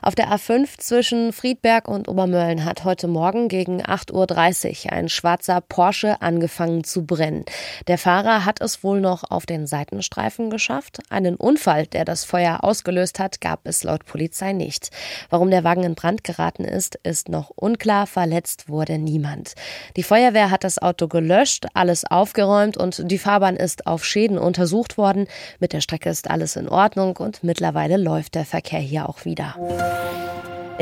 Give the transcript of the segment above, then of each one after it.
Auf der A5 zwischen Friedberg und Obermölln hat heute Morgen gegen 8.30 Uhr ein schwarzer Porsche angefangen zu brennen. Der Fahrer hat es wohl noch auf den Seitenstreifen geschafft. Einen Unfall, der das Feuer ausgelöst hat, gab es laut Polizei nicht. Warum der Wagen in Brand geraten ist, ist noch unklar. Verletzt wurde niemand. Die Feuerwehr hat das Auto gelöscht, alles aufgeräumt und die Fahrbahn ist auf Schäden untersucht worden. Mit der Strecke ist alles in Ordnung und mittlerweile läuft der Verkehr hier auch wieder.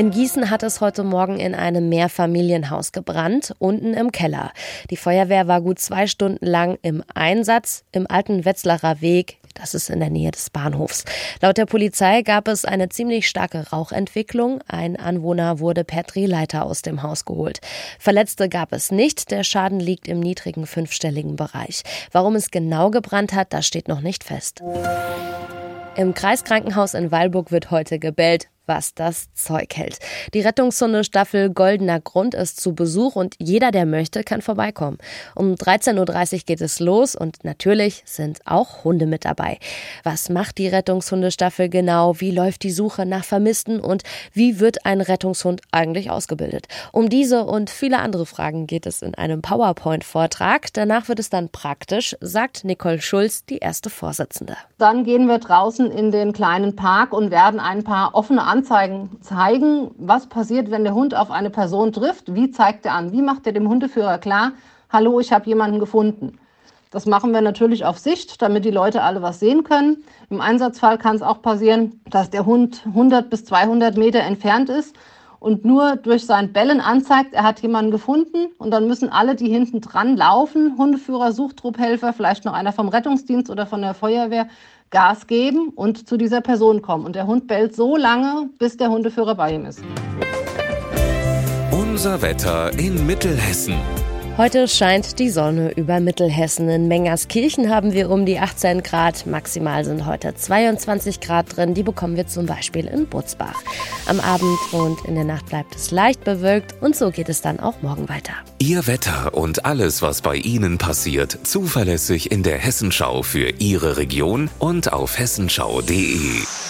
In Gießen hat es heute Morgen in einem Mehrfamilienhaus gebrannt, unten im Keller. Die Feuerwehr war gut zwei Stunden lang im Einsatz im alten Wetzlarer Weg. Das ist in der Nähe des Bahnhofs. Laut der Polizei gab es eine ziemlich starke Rauchentwicklung. Ein Anwohner wurde per Drehleiter aus dem Haus geholt. Verletzte gab es nicht. Der Schaden liegt im niedrigen fünfstelligen Bereich. Warum es genau gebrannt hat, das steht noch nicht fest. Im Kreiskrankenhaus in Weilburg wird heute gebellt was das Zeug hält. Die Rettungshundestaffel Goldener Grund ist zu Besuch und jeder, der möchte, kann vorbeikommen. Um 13.30 Uhr geht es los und natürlich sind auch Hunde mit dabei. Was macht die Rettungshundestaffel genau? Wie läuft die Suche nach Vermissten und wie wird ein Rettungshund eigentlich ausgebildet? Um diese und viele andere Fragen geht es in einem PowerPoint-Vortrag. Danach wird es dann praktisch, sagt Nicole Schulz, die erste Vorsitzende. Dann gehen wir draußen in den kleinen Park und werden ein paar offene Anzeigen Anzeigen zeigen, was passiert, wenn der Hund auf eine Person trifft. Wie zeigt er an? Wie macht er dem Hundeführer klar, hallo, ich habe jemanden gefunden? Das machen wir natürlich auf Sicht, damit die Leute alle was sehen können. Im Einsatzfall kann es auch passieren, dass der Hund 100 bis 200 Meter entfernt ist und nur durch sein Bellen anzeigt, er hat jemanden gefunden. Und dann müssen alle, die hinten dran laufen, Hundeführer, Suchtrupphelfer, vielleicht noch einer vom Rettungsdienst oder von der Feuerwehr, Gas geben und zu dieser Person kommen. Und der Hund bellt so lange, bis der Hundeführer bei ihm ist. Unser Wetter in Mittelhessen. Heute scheint die Sonne über Mittelhessen. In Mengerskirchen haben wir um die 18 Grad. Maximal sind heute 22 Grad drin. Die bekommen wir zum Beispiel in Butzbach. Am Abend und in der Nacht bleibt es leicht bewölkt und so geht es dann auch morgen weiter. Ihr Wetter und alles, was bei Ihnen passiert, zuverlässig in der Hessenschau für Ihre Region und auf hessenschau.de.